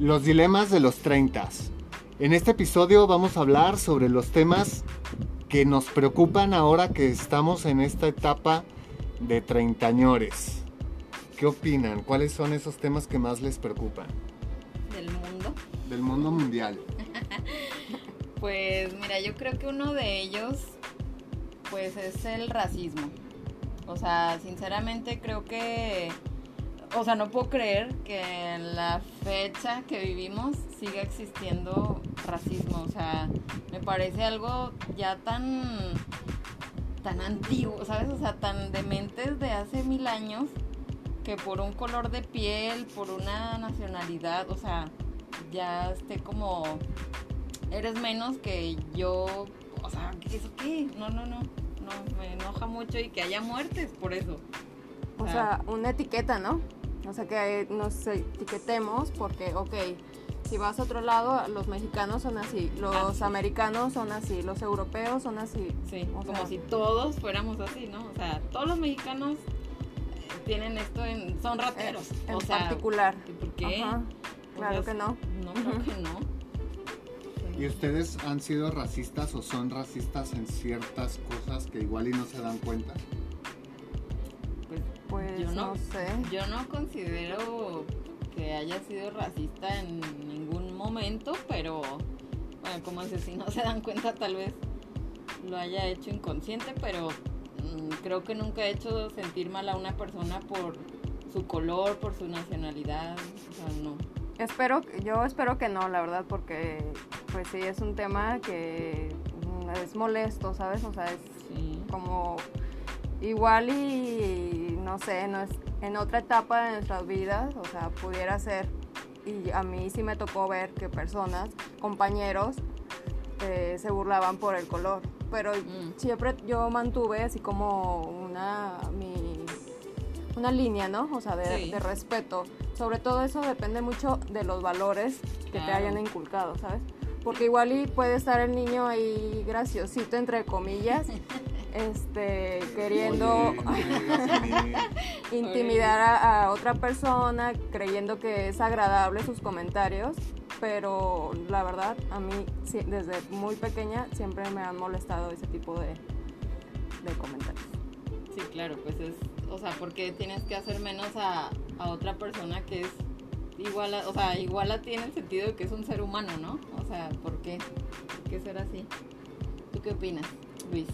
Los dilemas de los 30. En este episodio vamos a hablar sobre los temas que nos preocupan ahora que estamos en esta etapa de treintañores. ¿Qué opinan? ¿Cuáles son esos temas que más les preocupan? Del mundo. Del mundo mundial. Pues mira, yo creo que uno de ellos pues es el racismo. O sea, sinceramente creo que o sea, no puedo creer que en la fecha que vivimos siga existiendo racismo. O sea, me parece algo ya tan, tan antiguo, ¿sabes? O sea, tan dementes de hace mil años que por un color de piel, por una nacionalidad, o sea, ya esté como, eres menos que yo, o sea, ¿eso qué? No, no, no, no, me enoja mucho y que haya muertes por eso. O sea, una etiqueta, ¿no? O sea, que nos etiquetemos porque, ok, si vas a otro lado, los mexicanos son así, los Ah, americanos son así, los europeos son así. Sí, O como sea, si todos fuéramos así, ¿no? O sea, todos los mexicanos eh, tienen esto en... son rateros. en o sea, particular. ¿por qué? Ajá, O claro sea, que no. No, creo que no. ¿Y ustedes han sido racistas o son racistas en ciertas cosas que igual y no se dan cuenta? Pues, yo no, no, sé. yo no considero que haya sido racista en ningún momento, pero bueno, como si no se dan cuenta tal vez lo haya hecho inconsciente, pero mm, creo que nunca he hecho sentir mal a una persona por su color, por su nacionalidad, o sea, no. Espero, yo espero que no, la verdad, porque pues sí, es un tema que mm, es molesto, ¿sabes? O sea, es Sí. como igual y no sé, no es, en otra etapa de nuestras vidas, o sea, pudiera ser, y a mí sí me tocó ver que personas, compañeros, eh, se burlaban por el color, pero Mm. siempre yo mantuve así como una, mi, una línea, ¿no? O sea, de, Sí. de respeto. Sobre todo eso depende mucho de los valores que te hayan inculcado, ¿sabes? Porque igual y puede estar el niño ahí graciosito, entre comillas, este, queriendo intimidar a, a otra persona, creyendo que es agradable sus comentarios, pero la verdad, a mí sí, desde muy pequeña siempre me han molestado ese tipo de, de comentarios. Sí, claro, pues es, o sea, porque tienes que hacer menos a, a otra persona que es igual a, o sea, igual a ti en el sentido de que es un ser humano, ¿no? O sea, ¿por qué? ¿Por qué ser así? ¿Tú qué opinas, Luis?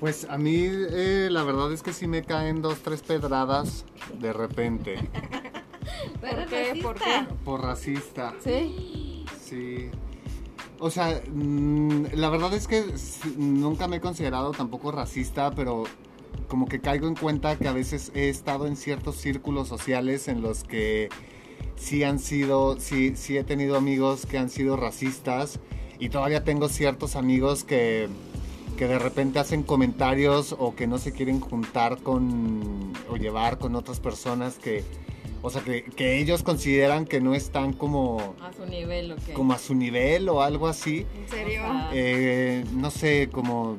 Pues a mí eh, la verdad es que sí me caen dos, tres pedradas de repente. ¿Por qué? ¿Por qué? Por racista. ¿Sí? Sí. O sea, mm, la verdad es que nunca me he considerado tampoco racista, pero como que caigo en cuenta que a veces he estado en ciertos círculos sociales en los que sí han sido, sí, sí he tenido amigos que han sido racistas y todavía tengo ciertos amigos que, que de repente hacen comentarios o que no se quieren juntar con o llevar con otras personas que, o sea, que, que ellos consideran que no están como A su nivel, ¿o qué? como a su nivel o algo así. ¿En serio? Eh, no sé, como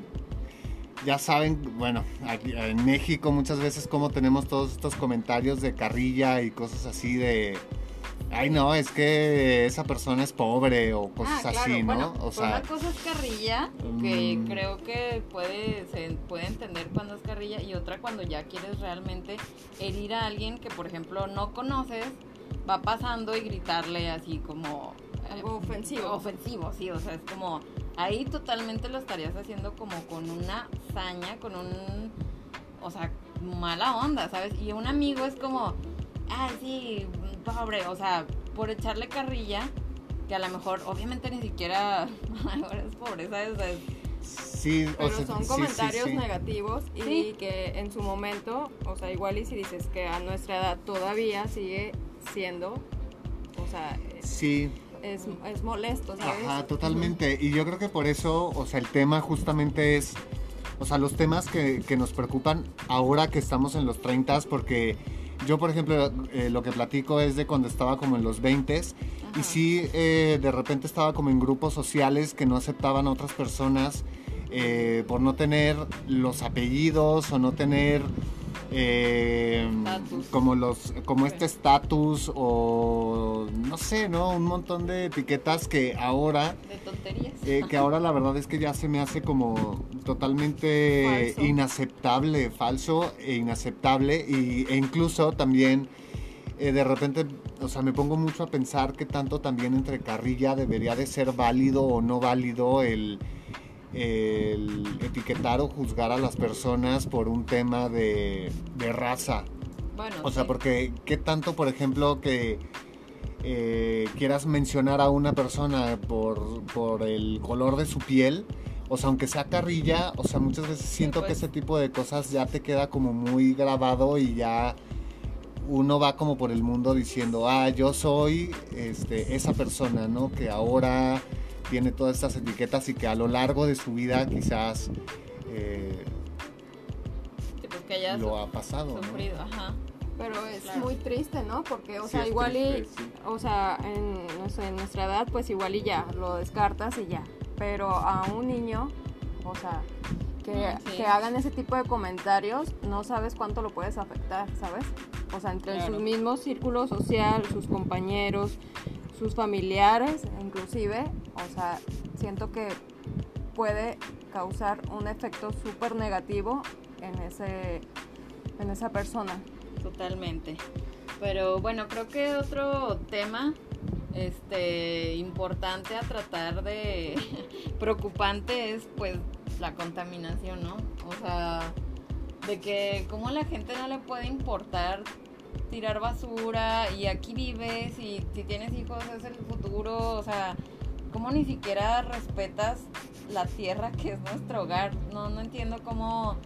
ya saben, bueno, aquí en México muchas veces como tenemos todos estos comentarios de carrilla y cosas así de, ay no, es que esa persona es pobre o cosas ah, claro, así, ¿no? bueno, o pues sea, una cosa es carrilla, que Mm. creo que puede, se puede entender cuando es carrilla, y otra cuando ya quieres realmente herir a alguien que, por ejemplo, no conoces, va pasando y gritarle así como... eh, Algo ofensivo. Ofensivo, sí, o sea, es como... Ahí totalmente lo estarías haciendo como con una saña, con un... O sea, mala onda, ¿sabes? Y un amigo es como... Ay, sí, pobre, o sea, por echarle carrilla, que a lo mejor, obviamente ni siquiera es pobre, ¿sabes? O sea, es- sí, o Pero sea, son sí, sí, comentarios sí. negativos y Sí. que en su momento, o sea, igual y si dices que a nuestra edad todavía sigue siendo, o sea, es, Sí, es, es molesto, ¿sabes? Ajá, totalmente. Y yo creo que por eso, o sea, el tema justamente es, o sea, los temas que, que nos preocupan ahora que estamos en los 30, porque yo, por ejemplo, eh, lo que platico es de cuando estaba como en los 20 y sí, eh, de repente estaba como en grupos sociales que no aceptaban a otras personas eh, por no tener los apellidos o no tener... como los como este estatus o no sé no un montón de etiquetas que ahora de tonterías. que ahora la verdad es que ya se me hace como totalmente inaceptable falso e inaceptable. Y, e incluso también eh, de repente o sea me pongo mucho a pensar que tanto también entre carrilla debería de ser válido o no válido el el etiquetar o juzgar a las personas por un tema de, raza. Bueno, o sea, porque qué tanto, por ejemplo, que eh, quieras mencionar a una persona por, por el color de su piel, o sea, aunque sea carrilla, o sea, muchas veces siento que pues. ese tipo de cosas ya te queda como muy grabado y ya uno va como por el mundo diciendo, ah, yo soy este, esa persona, ¿no? Que ahora tiene todas estas etiquetas y que a lo largo de su vida quizás eh, pues lo ha pasado. Pero es muy triste, ¿no? Porque, o sea, igual y, o sea, en, en nuestra edad, pues igual y ya, lo descartas y ya. Pero a un niño, o sea, que, que, hagan ese tipo de comentarios, no sabes cuánto lo puedes afectar, ¿sabes? O sea, entre su mismo círculo social, sus compañeros, sus familiares, inclusive, o sea, siento que puede causar un efecto súper negativo en, ese, en esa persona. Totalmente. Pero bueno, creo que otro tema este importante a tratar de preocupante es pues la contaminación, ¿no? O sea, de que como la gente no le puede importar tirar basura y aquí vives y si tienes hijos es el futuro, o sea, ¿cómo ni siquiera respetas la tierra que es nuestro hogar? No, no entiendo cómo,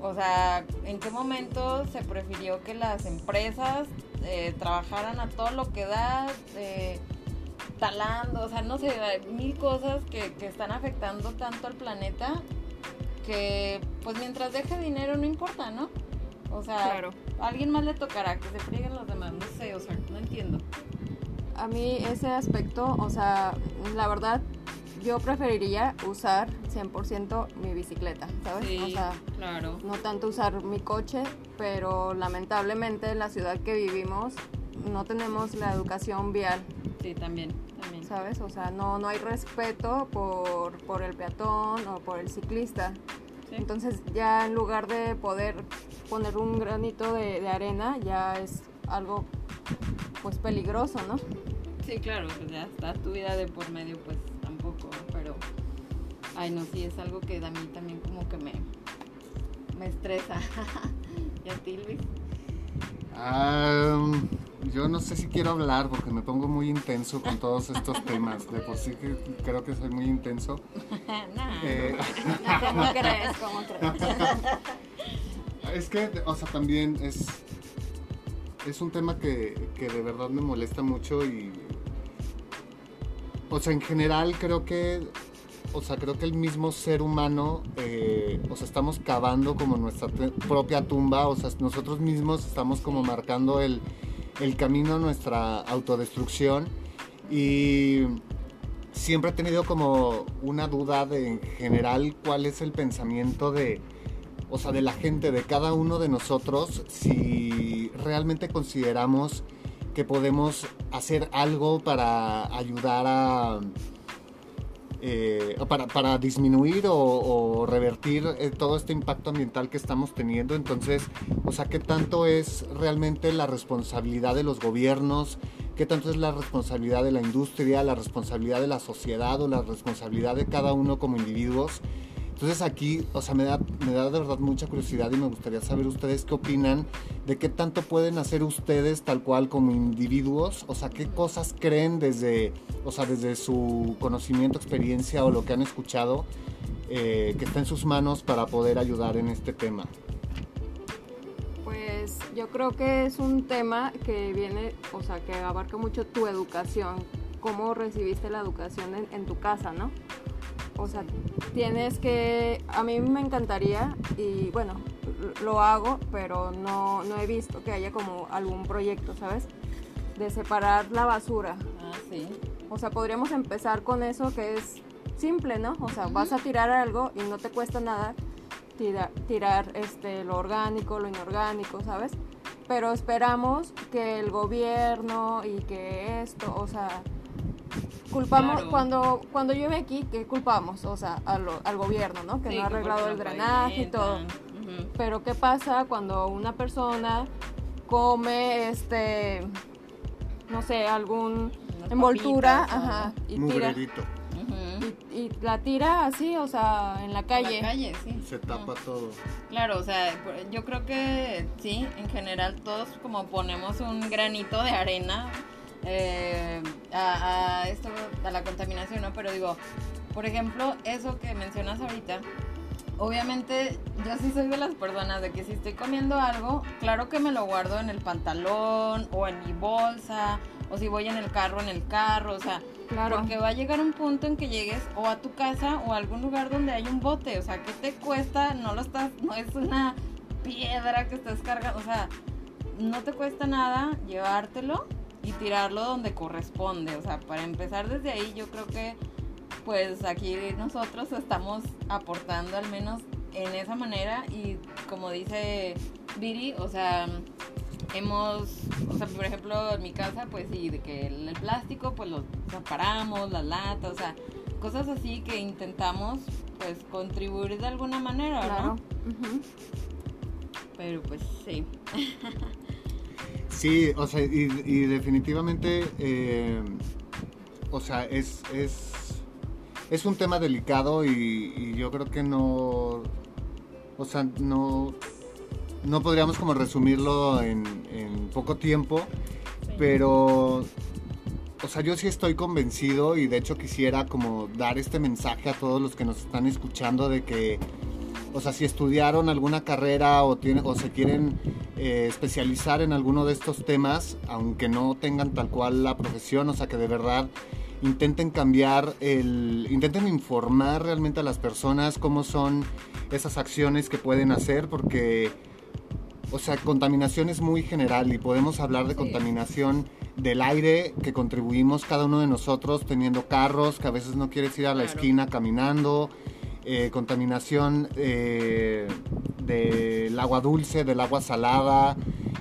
o sea, en qué momento se prefirió que las empresas eh, trabajaran a todo lo que da, eh, talando, o sea, no sé, mil cosas que, que están afectando tanto al planeta que pues mientras deje dinero no importa, ¿no? O sea, a alguien más le tocará que se frieguen los demás, no sé, o sea, no entiendo. A mí ese aspecto, o sea, la verdad, yo preferiría usar 100% mi bicicleta, ¿sabes? Sí, o sea, claro. no tanto usar mi coche, pero lamentablemente en la ciudad que vivimos no tenemos la educación vial. Sí, también, también. ¿Sabes? O sea, no, no hay respeto por, por el peatón o por el ciclista. Entonces ya en lugar de poder poner un granito de, arena, ya es algo pues peligroso, ¿no? Sí, claro, pues ya está tu vida de por medio, pues tampoco, pero ay no, sí es algo que a mí también como que me, me estresa. ¿Y a ti, Luis? yo no sé si quiero hablar porque me pongo muy intenso con todos estos temas. De por sí que creo que soy muy intenso. Eh, ¿Cómo crees? ¿Cómo crees? es que, o sea, también es, es un tema que, que de verdad me molesta mucho y... O sea, en general creo que o sea, creo que el mismo ser humano, eh, o sea, estamos cavando como nuestra propia tumba, o sea, nosotros mismos estamos como marcando el, el camino a nuestra autodestrucción. Y siempre he tenido como una duda de en general cuál es el pensamiento de, o sea, de la gente, de cada uno de nosotros, si realmente consideramos que podemos hacer algo para ayudar a eh, para, para, disminuir o, revertir eh, todo este impacto ambiental que estamos teniendo. Entonces, o sea, ¿qué tanto es realmente la responsabilidad de los gobiernos? ¿Qué tanto es la responsabilidad de la industria, la responsabilidad de la sociedad o la responsabilidad de cada uno como individuos? Entonces aquí, o sea, me da, me da de verdad mucha curiosidad y me gustaría saber ustedes qué opinan de qué tanto pueden hacer ustedes tal cual como individuos, o sea, qué cosas creen desde, o sea, desde su conocimiento, experiencia o lo que han escuchado eh, que está en sus manos para poder ayudar en este tema. Pues yo creo que es un tema que viene, o sea, que abarca mucho tu educación, cómo recibiste la educación en, en tu casa, ¿no? O sea, tienes que, a mí me encantaría y bueno, lo hago, pero no, no he visto que haya como algún proyecto, ¿sabes? De separar la basura. Ah, sí. O sea, podríamos empezar con eso que es simple, ¿no? O sea, vas a tirar algo y no te cuesta nada tirar, tirar este, lo orgánico, lo inorgánico, ¿sabes? pero esperamos que el gobierno y que esto, o sea, culpamos Claro. cuando cuando llueve aquí, ¿qué culpamos? O sea, lo- al gobierno, ¿no? Que Sí, no ha que arreglado el drenaje y todo. Pero ¿qué pasa cuando una persona come este no sé, algún Unas envoltura, papitas, ¿no? ajá, y tira y, y la tira así, o sea, en la calle. En la calle, sí. Se tapa todo. Claro, o sea, yo creo que sí, en general todos como ponemos un granito de arena eh, a, a esto, a la contaminación, ¿no? Pero digo, por ejemplo, eso que mencionas ahorita, obviamente yo sí soy de las personas de que si estoy comiendo algo, claro que me lo guardo en el pantalón o en mi bolsa, o si voy en el carro, en el carro, o sea, Claro. porque va a llegar un punto en que llegues o a tu casa o a algún lugar donde hay un bote. O sea, ¿qué te cuesta? No lo estás, no es una piedra que estás cargando. O sea, no te cuesta nada llevártelo y tirarlo donde corresponde. O sea, para empezar desde ahí, yo creo que pues aquí nosotros estamos aportando al menos en esa manera y como dice Viri, o sea, hemos, o sea, por ejemplo, en mi casa, pues sí, de que el, plástico, pues lo separamos, las latas, o sea, cosas así que intentamos, pues, contribuir de alguna manera, Claro. ¿no? Ujú. Pero pues sí. Sí, o sea, y, y definitivamente, eh, o sea, es, es, es un tema delicado y, y yo creo que no, o sea, no, no podríamos como resumirlo en, en poco tiempo, pero, o sea, yo sí estoy convencido y de hecho quisiera como dar este mensaje a todos los que nos están escuchando de que, o sea, si estudiaron alguna carrera o, tiene- o se quieren eh, especializar en alguno de estos temas, aunque no tengan tal cual la profesión, o sea, que de verdad intenten cambiar el, intenten informar realmente a las personas cómo son esas acciones que pueden hacer, porque, o sea, contaminación es muy general y podemos hablar de Sí. contaminación del aire que contribuimos cada uno de nosotros teniendo carros, que a veces no quieres ir a la Claro. esquina caminando, eh, contaminación eh, del agua dulce, del agua salada,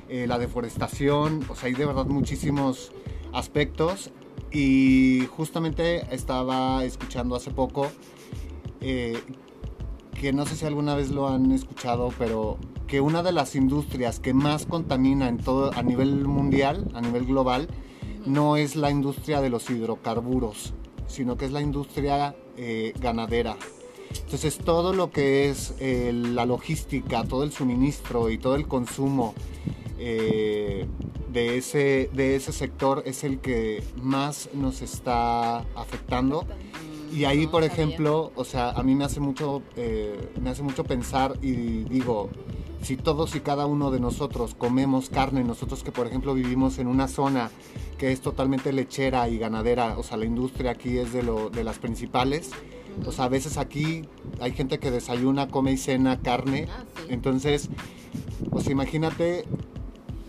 eh, la deforestación, o sea, hay de verdad muchísimos aspectos y justamente estaba escuchando hace poco eh, que no sé si alguna vez lo han escuchado, pero que una de las industrias que más contamina en todo a nivel mundial, a nivel global, no es la industria de los hidrocarburos, sino que es la industria ganadera. Entonces todo lo que es eh, la logística, todo el suministro y todo el consumo eh, de, ese, de ese sector es el que más nos está afectando. Y ahí, por ejemplo, o sea, a mí me hace mucho, eh, me hace mucho pensar y digo, si todos y cada uno de nosotros comemos carne, nosotros que por ejemplo vivimos en una zona que es totalmente lechera y ganadera, o sea, la industria aquí es de, lo, de las principales, o sea, a veces aquí hay gente que desayuna, come y cena carne, Ah, sí. entonces, sea, imagínate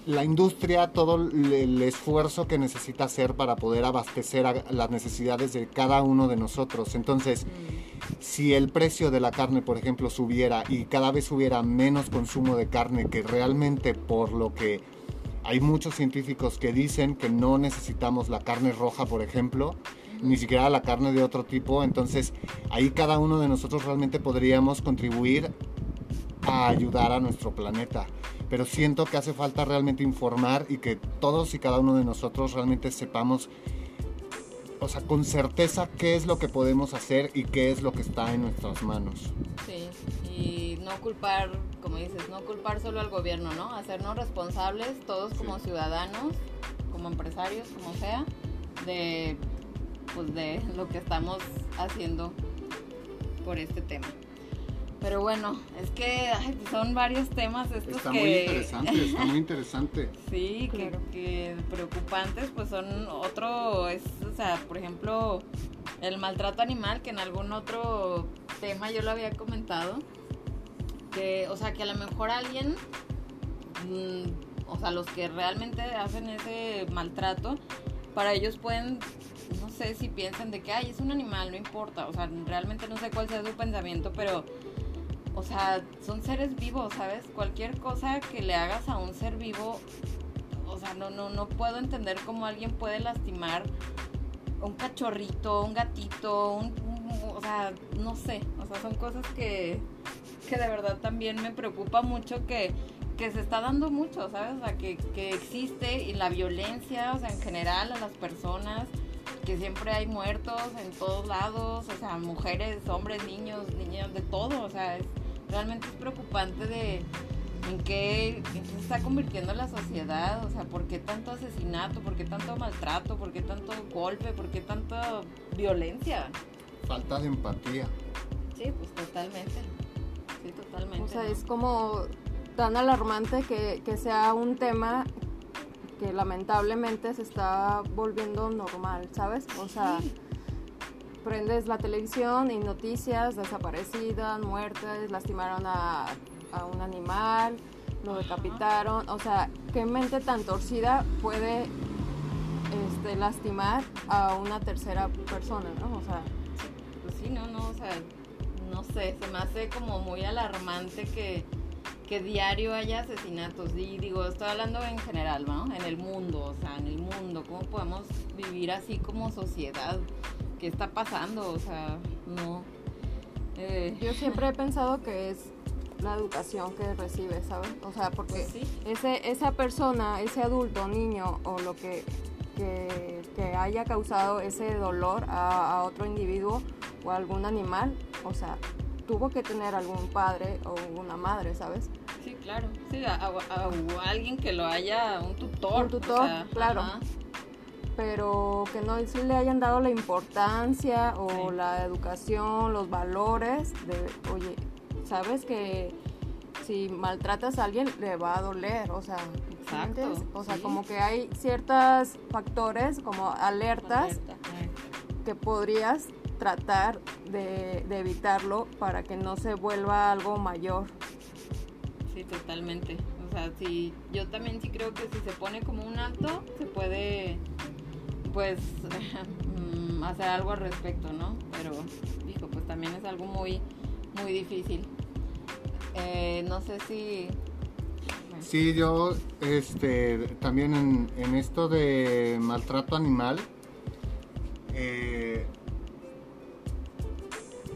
la industria, todo el esfuerzo que necesita hacer para poder abastecer a las necesidades de cada uno de nosotros. Entonces, si el precio de la carne, por ejemplo, subiera y cada vez hubiera menos consumo de carne, que realmente por lo que hay muchos científicos que dicen que no necesitamos la carne roja, por ejemplo, ni siquiera la carne de otro tipo, entonces ahí cada uno de nosotros realmente podríamos contribuir a ayudar a nuestro planeta. Pero siento que hace falta realmente informar y que todos y cada uno de nosotros realmente sepamos, o sea, con certeza qué es lo que podemos hacer y qué es lo que está en nuestras manos. Sí, y no culpar, como dices, no culpar solo al gobierno, ¿no? Hacernos responsables todos como Sí. ciudadanos, como empresarios, como sea, de pues de lo que estamos haciendo por este tema. Pero bueno, es que ay, pues, son varios temas estos Está que muy interesante, está muy interesante. Sí, que, Claro. que preocupantes, pues son otro, es, o sea, por ejemplo, el maltrato animal, que en algún otro tema yo lo había comentado, que, o sea, que a lo mejor alguien, mm, o sea, los que realmente hacen ese maltrato, para ellos pueden, no sé si piensan de que, ay, es un animal, no importa, o sea, realmente no sé cuál sea su pensamiento, pero o sea, son seres vivos, ¿sabes? Cualquier cosa que le hagas a un ser vivo, o sea, no, no, no puedo entender cómo alguien puede lastimar un cachorrito, un gatito, un, o sea, no sé, o sea, son cosas que, que de verdad también me preocupa mucho que, que se está dando mucho, ¿sabes? O sea, que, que existe y la violencia, o sea, en general a las personas, que siempre hay muertos en todos lados, o sea, mujeres, hombres, niños, niños, de todo, o sea, es, realmente es preocupante de en qué, en qué se está convirtiendo la sociedad, o sea, por qué tanto asesinato, por qué tanto maltrato, por qué tanto golpe, por qué tanta violencia. Falta de empatía. Sí, pues totalmente. Sí, totalmente. O sea, ¿no? es como tan alarmante que, que sea un tema que lamentablemente se está volviendo normal, ¿sabes? O sea, Sí. prendes la televisión y noticias, desaparecidas, muertes, lastimaron a, a un animal, lo decapitaron, o sea, ¿qué mente tan torcida puede este, lastimar a una tercera persona, ¿no? O sea, Pues sí, no, no, o sea, no sé, se me hace como muy alarmante que, que diario haya asesinatos. Y digo, estoy hablando en general, ¿no? En el mundo, o sea, en el mundo, ¿cómo podemos vivir así como sociedad? ¿Qué está pasando? O sea, no. Eh, yo siempre he pensado que es la educación que recibe, ¿sabes? O sea, porque pues sí, ese, esa persona, ese adulto, niño o lo que, que, que haya causado ese dolor a, a otro individuo o a algún animal, o sea, tuvo que tener algún padre o una madre, ¿sabes? sí, claro. Sí, a, a- a- o alguien que lo haya, un tutor. Un tutor, claro. ajá. Pero que no se le hayan dado la importancia o Sí. la educación, los valores de, oye, sabes que si maltratas a alguien le va a doler, o sea, ¿sí Exacto? O sea, sí. como que hay ciertos factores como alertas Alerta, que podrías tratar de, de evitarlo para que no se vuelva algo mayor. Sí, totalmente. O sea, sí, yo también sí creo que si se pone como un alto, se puede, pues, mm, hacer algo al respecto, ¿no? Pero, hijo, pues también es algo muy, muy difícil. Eh, no sé si... Sí, yo este, también en, en esto de maltrato animal, eh,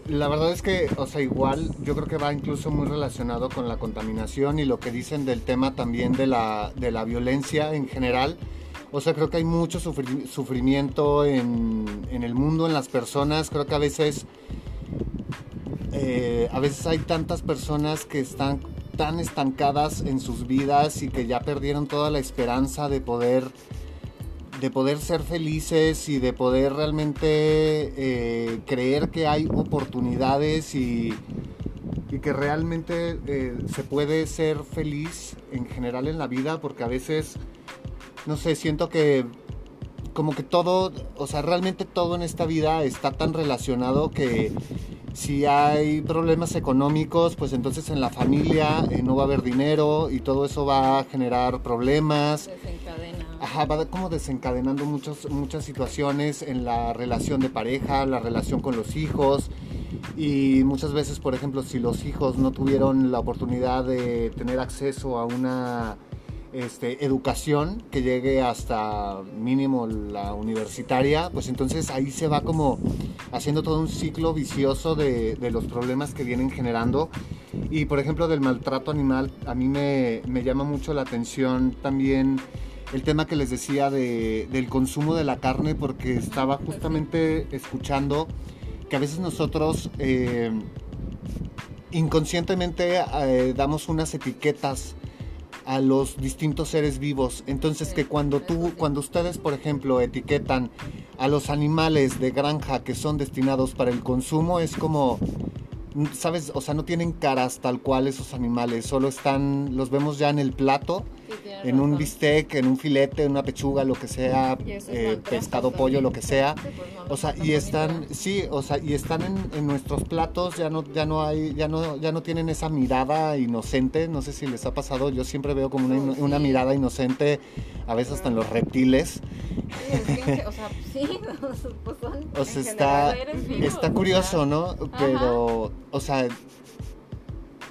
la verdad es que, o sea, igual yo creo que va incluso muy relacionado con la contaminación y lo que dicen del tema también de la, de la violencia en general. O sea, creo que hay mucho sufri- sufrimiento en, en el mundo, en las personas. Creo que a veces eh, a veces hay tantas personas que están tan estancadas en sus vidas y que ya perdieron toda la esperanza de poder de poder ser felices y de poder realmente eh, creer que hay oportunidades y, que realmente eh, se puede ser feliz en general en la vida porque a veces no sé siento que como que todo o sea realmente todo en esta vida está tan relacionado que si hay problemas económicos, pues entonces en la familia eh, no va a haber dinero y todo eso va a generar problemas. Ajá, va como desencadenando muchos, muchas situaciones en la relación de pareja, la relación con los hijos. Y muchas veces, por ejemplo, si los hijos no tuvieron la oportunidad de tener acceso a una este, educación que llegue hasta mínimo la universitaria, pues entonces ahí se va como haciendo todo un ciclo vicioso de, de los problemas que vienen generando. Y por ejemplo del maltrato animal, a mí me, me llama mucho la atención también el tema que les decía de, del consumo de la carne, porque estaba justamente escuchando que a veces nosotros eh, inconscientemente eh, damos unas etiquetas a los distintos seres vivos. Entonces que cuando tú, cuando ustedes, por ejemplo, etiquetan a los animales de granja que son destinados para el consumo, es como, ¿sabes? O sea, no tienen caras tal cual esos animales, solo están, los vemos ya en el plato, Sí, en un bistec, en un filete, en una pechuga, lo que sea, eh, pescado, pollo, lo que sea. Pues O sea, y están, sí, o sea, y están en, en nuestros platos, ya no, ya no hay, ya no, ya no tienen esa mirada inocente, no sé si les ha pasado, yo siempre veo como una, mirada inocente, a veces hasta en los reptiles. Sí, o sea, sí, pues son O sea, está, está curioso, ¿no? Pero, o sea,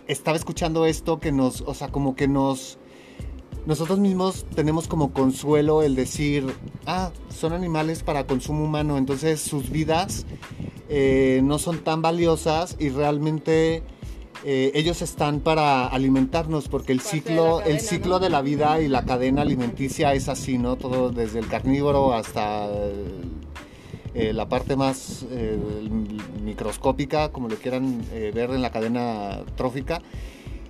estaba escuchando esto que nos, o sea, como que nos nosotros mismos tenemos como consuelo el decir, ah, son animales para consumo humano, entonces sus vidas eh, no son tan valiosas y realmente eh, ellos están para alimentarnos porque el ciclo, el ciclo de la vida y la cadena alimenticia es así, ¿no? Todo desde el carnívoro hasta eh, la parte más microscópica, como lo quieran ver en la cadena trófica.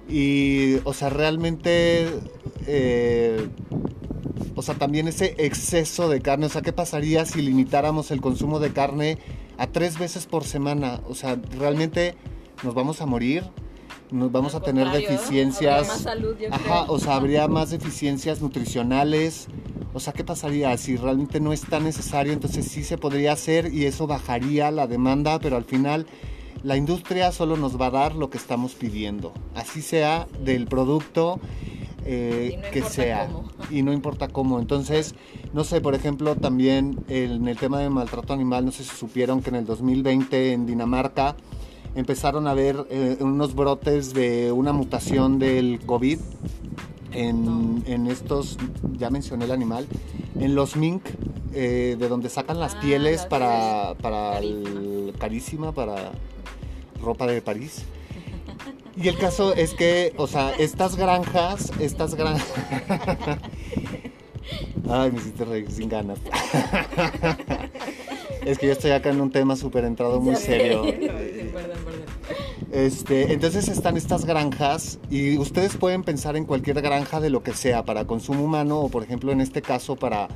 Y, o sea, realmente, eh, o sea, también ese exceso de carne, o sea, ¿qué pasaría si limitáramos el consumo de carne a tres veces por semana? O sea, realmente nos vamos a morir, nos vamos a tener deficiencias. Más salud, Ajá, o sea, habría más deficiencias nutricionales. O sea, ¿qué pasaría si realmente no es tan necesario? Entonces sí se podría hacer y eso bajaría la demanda, pero al final la industria solo nos va a dar lo que estamos pidiendo, así sea del producto eh, que sea y no importa cómo. Entonces, no sé, por ejemplo, también en el tema de maltrato animal, no sé si supieron que en el 2020 en Dinamarca empezaron a ver eh, unos brotes de una mutación del COVID en, estos, ya mencioné el animal, en los mink, eh, de donde sacan las ah, pieles para, para el, carísima, para ropa de París. Y el caso es que, o sea, estas granjas, estas granjas... Ay, me hiciste reír sin ganas. es que yo estoy acá en un tema súper entrado muy serio. Este, entonces están estas granjas y ustedes pueden pensar en cualquier granja de lo que sea, para consumo humano o por ejemplo en este caso para,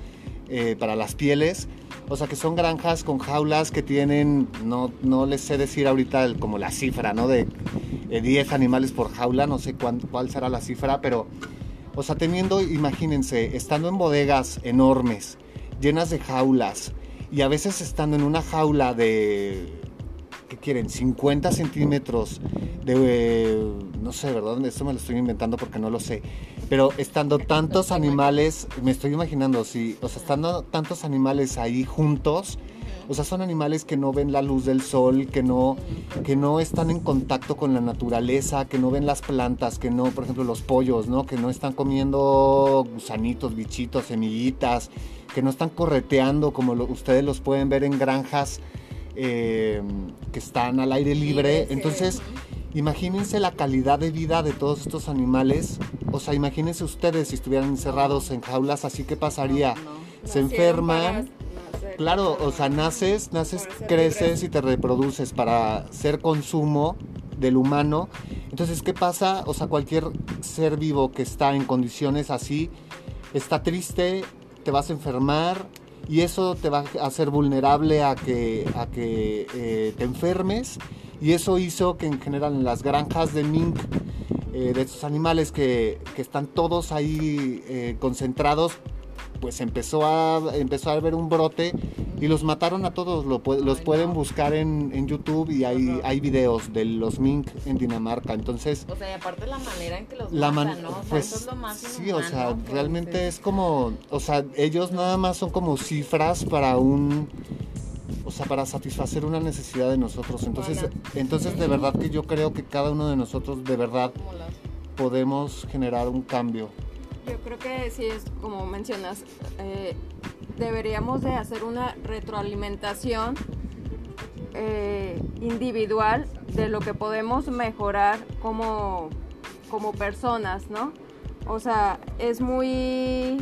eh, para las pieles. O sea, que son granjas con jaulas que tienen, no, no les sé decir ahorita como la cifra, ¿no? De, 10 animales por jaula, no sé cuál será la cifra, pero, o sea, teniendo, imagínense, estando en bodegas enormes, llenas de jaulas, y a veces estando en una jaula de, ¿qué quieren? 50 centímetros de, no sé, ¿verdad? Esto me lo estoy inventando porque no lo sé. Pero estando tantos animales, me estoy imaginando, si, o sea, estando tantos animales ahí juntos, o sea, son animales que no ven la luz del sol, que no, que no están en contacto con la naturaleza, que no ven las plantas, que no, por ejemplo, los pollos, ¿no? Que no están comiendo gusanitos, bichitos, semillitas, que no están correteando como ustedes los pueden ver en granjas eh, que están al aire libre. Entonces, imagínense la calidad de vida de todos estos animales. O sea, imagínense ustedes si estuvieran encerrados en jaulas, así que pasaría. Se enferman. Claro, o sea, naces, naces, creces y te reproduces para ser consumo del humano. Entonces, ¿qué pasa? O sea, cualquier ser vivo que está en condiciones así está triste, te vas a enfermar, y eso te va a hacer vulnerable a que, a que eh, te enfermes y eso hizo que en general en las granjas de mink eh, de estos animales que, que, están todos ahí eh, concentrados pues empezó a, empezó a haber un brote y los mataron a todos. Lo, los pueden buscar en, en, YouTube y hay, hay videos de los mink en Dinamarca. Entonces. O sea, y aparte la manera en que los la matan, ¿no? O sea, pues, eso es lo más Sí, o sea, realmente es como. O sea, ellos nada más son como cifras para un. O sea, para satisfacer una necesidad de nosotros. Entonces, entonces de verdad que yo creo que cada uno de nosotros de verdad podemos generar un cambio. Yo creo que sí es como mencionas, eh, deberíamos de hacer una retroalimentación eh, individual de lo que podemos mejorar como, como personas, ¿no? O sea, es muy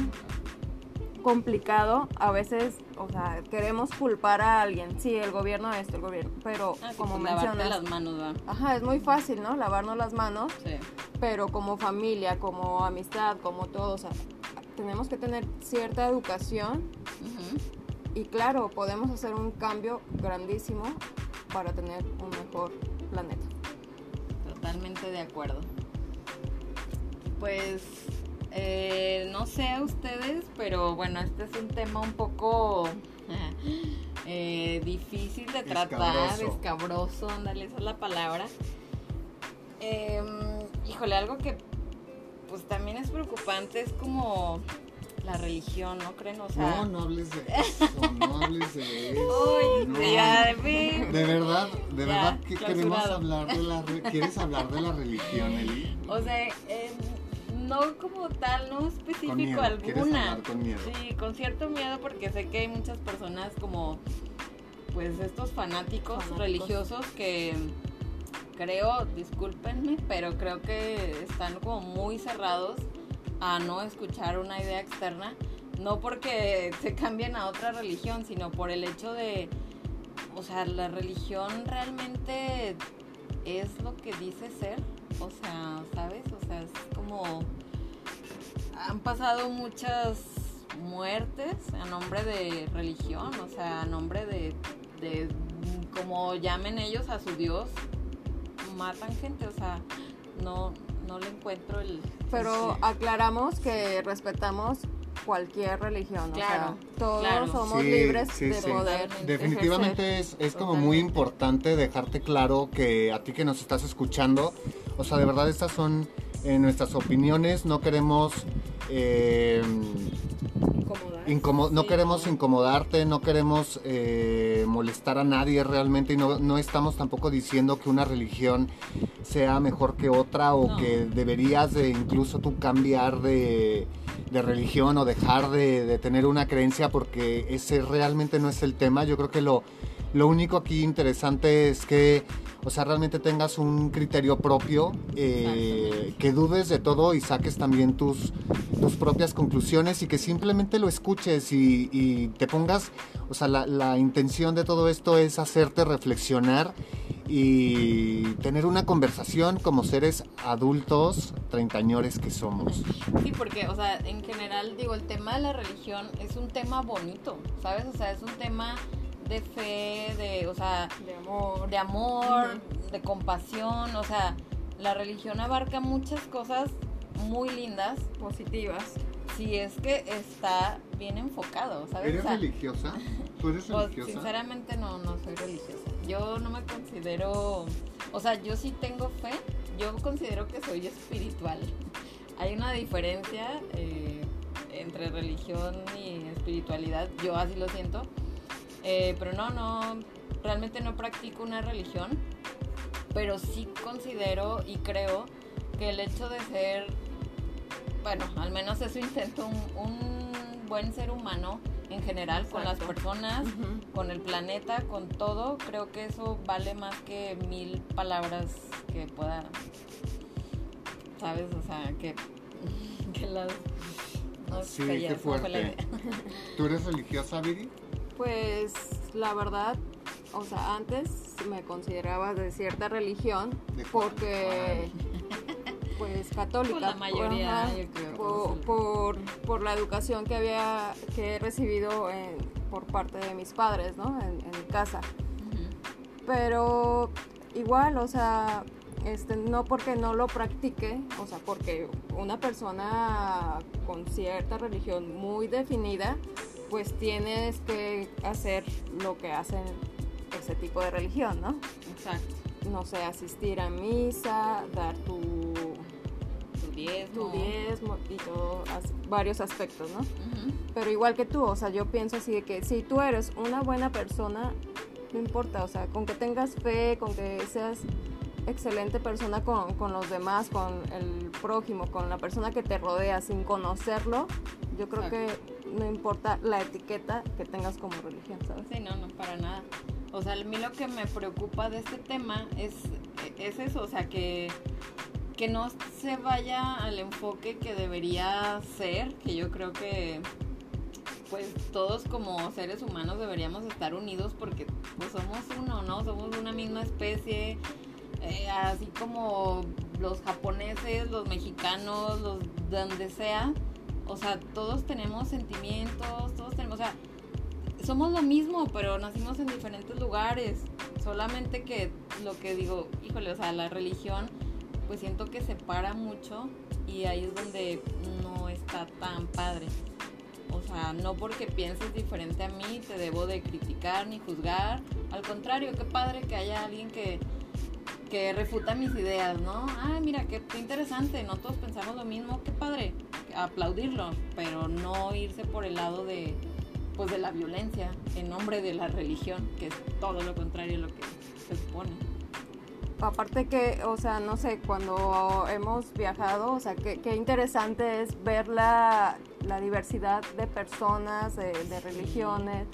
complicado. A veces, o sea, queremos culpar a alguien. Sí, el gobierno esto, el gobierno. Pero ah, como pues mencionas. las manos, ¿verdad? Ajá, es muy fácil, ¿no? Lavarnos las manos. Sí. Pero como familia, como amistad, como todo, o sea, tenemos que tener cierta educación. Y claro, podemos hacer un cambio grandísimo para tener un mejor planeta. Totalmente de acuerdo. Pues eh, no sé a ustedes, pero bueno, este es un tema un poco eh, difícil de tratar, escabroso, ándale, esa es la palabra. Em, híjole, algo que pues también es preocupante es como la religión, ¿no creen? O sea, No, no hables de eso, no hables de eso. Uy, no. ya, de verdad, de Ya, verdad que queremos hablar de la re- ¿Quieres hablar de la religión, Eli? O sea, eh, no como tal, no Con específico miedo, ¿quieres alguna. con miedo? Sí, con cierto miedo porque sé que hay muchas personas como, pues estos fanáticos, Fanáticos. religiosos que creo, discúlpenme, pero creo que están como muy cerrados a no escuchar una idea externa. No porque se cambien a otra religión, sino por el hecho de, o sea, la religión realmente es lo que dice ser. O sea, ¿sabes? O sea, es como han pasado muchas muertes a nombre de religión, o sea, a nombre de, de como llamen ellos a su Dios, matan gente, o sea, no, no le encuentro el... Pero el- aclaramos que respetamos cualquier religión, Claro, o sea, todos claro. somos Sí, libres sí, de sí. poder Definitivamente es, es como muy importante dejarte claro que a ti que nos estás escuchando, o sea, de verdad estas son eh, nuestras opiniones, no queremos... eh. Incomo- no queremos incomodarte, no queremos eh, molestar a nadie realmente y no, no estamos tampoco diciendo que una religión sea mejor que otra o No. que deberías de incluso tú cambiar de, de religión o dejar de, de tener una creencia porque ese realmente no es el tema. Yo creo que lo, lo único aquí interesante es que, o sea, realmente tengas un criterio propio, eh, que dudes de todo y saques también tus, tus propias conclusiones y que simplemente lo escuches y, y te pongas, o sea, la, la intención de todo esto es hacerte reflexionar y tener una conversación como seres adultos, treintañores que somos. Sí, porque, o sea, en general, digo, el tema de la religión es un tema bonito, ¿sabes? O sea, es un tema de fe, de, o sea, de amor. de amor, de compasión, o sea, la religión abarca muchas cosas muy lindas positivas. si es que está bien enfocado, ¿sabes? ¿Eres O sea, religiosa? ¿Tú eres pues, religiosa? sinceramente no, no soy religiosa. Yo no me considero, o sea, yo sí tengo fe, yo considero que soy espiritual. Hay una diferencia eh, entre religión y espiritualidad, yo así lo siento. Eh, pero no, no, realmente no practico una religión, pero sí considero y creo que el hecho de ser, bueno, al menos eso intento, un, un buen ser humano en general, con las personas, con el planeta, con todo, creo que eso vale más que mil palabras que pueda, ¿sabes? O sea, que, que las... No Sí, ya qué fuerte. idea. ¿Tú eres religiosa, Viri? Pues la verdad, o sea, antes me consideraba de cierta religión porque pues católica. Pues la mayoría, ajá, yo creo. por, por, por la educación que había que he recibido en- por parte de mis padres, ¿no? En, casa. Pero igual, o sea, este, no porque no lo practique, o sea, porque una persona con cierta religión muy definida, pues tienes que hacer lo que hacen ese tipo de religión, ¿no? Exacto. No sé, asistir a misa, dar tu, Tu diezmo. tu diezmo y todo, as- varios aspectos, ¿no? Pero igual que tú, o sea, yo pienso así de que si tú eres una buena persona, no importa, o sea, con que tengas fe, con que seas excelente persona con, con los demás, con el prójimo, con la persona que te rodea, sin conocerlo, yo creo que no importa la etiqueta que tengas como religión, ¿sabes? Sí, no, no, para nada. O sea, a mí lo que me preocupa de este tema es, es eso, o sea, que, que no se vaya al enfoque que debería ser, que yo creo que pues todos como seres humanos deberíamos estar unidos porque pues somos uno, ¿no? Somos una misma especie, eh, así como los japoneses, los mexicanos, los de donde sea, o sea, todos tenemos sentimientos, todos tenemos, o sea, somos lo mismo, pero nacimos en diferentes lugares. Solamente que lo que digo, híjole, o sea, la religión, pues siento que separa mucho y ahí es donde no está tan padre. O sea, no porque pienses diferente a mí te debo de criticar ni juzgar. Al contrario, qué padre que haya alguien que, que refuta mis ideas, ¿no? Ah, mira, qué, qué interesante, no todos pensamos lo mismo, qué padre. aplaudirlo, pero no irse por el lado de pues de la violencia en nombre de la religión, que es todo lo contrario a lo que se supone. Aparte que, o sea, no sé, cuando hemos viajado, o sea, qué, qué interesante es ver la, la diversidad de personas, de, de religiones,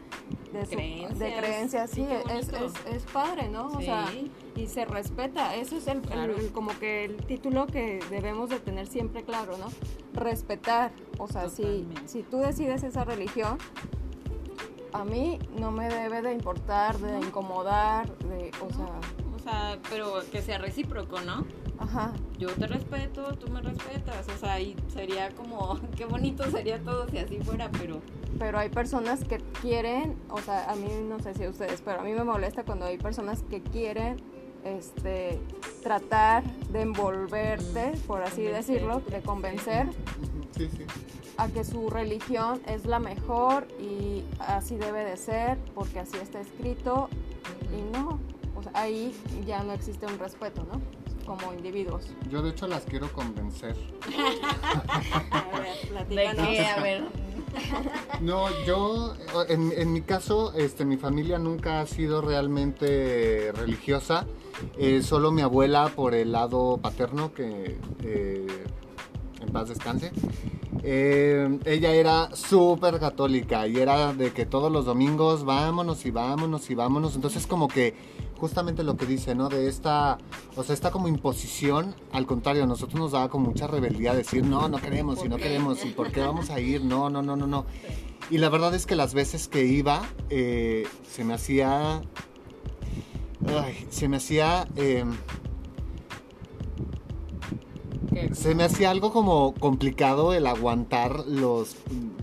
de, su- Creencias. de creencias, sí, es, es, es padre, ¿no? O sea, Sí. Y se respeta, eso es el, el- Claro. el- como que el título que debemos de tener siempre claro, ¿no? Respetar, o sea, si, Totalmente. si tú decides esa religión, a mí no me debe de importar, de incomodar, de, o sea, O sea, pero que sea recíproco, ¿no? ajá, Yo te respeto, tú me respetas, o sea, y sería como, qué bonito sería todo si así fuera, pero pero hay personas que quieren, o sea, a mí no sé si a ustedes, pero a mí me molesta cuando hay personas que quieren este tratar de envolverte, por así Convencer. decirlo, de convencer Ujú, Sí, sí. a que su religión es la mejor y así debe de ser, porque así está escrito y no, o sea, ahí ya no existe un respeto, ¿no? Como individuos. Yo de hecho las quiero convencer. A ver, ¿de qué? A ver, No, yo, en, en mi caso, este, mi familia nunca ha sido realmente religiosa. Eh, solo mi abuela por el lado paterno, que eh, en paz descanse. Eh, ella era súper católica y era de que todos los domingos vámonos y vámonos y vámonos. Entonces como que justamente lo que dice, ¿no? De esta, o sea, esta como imposición, al contrario, a nosotros nos daba como mucha rebeldía decir, no, no queremos y ¿Por no queremos y por qué vamos a ir, no, no, no, no, no. Y la verdad es que las veces que iba, eh, se me hacía, ay, se me hacía... em, se me hacía algo como complicado el aguantar los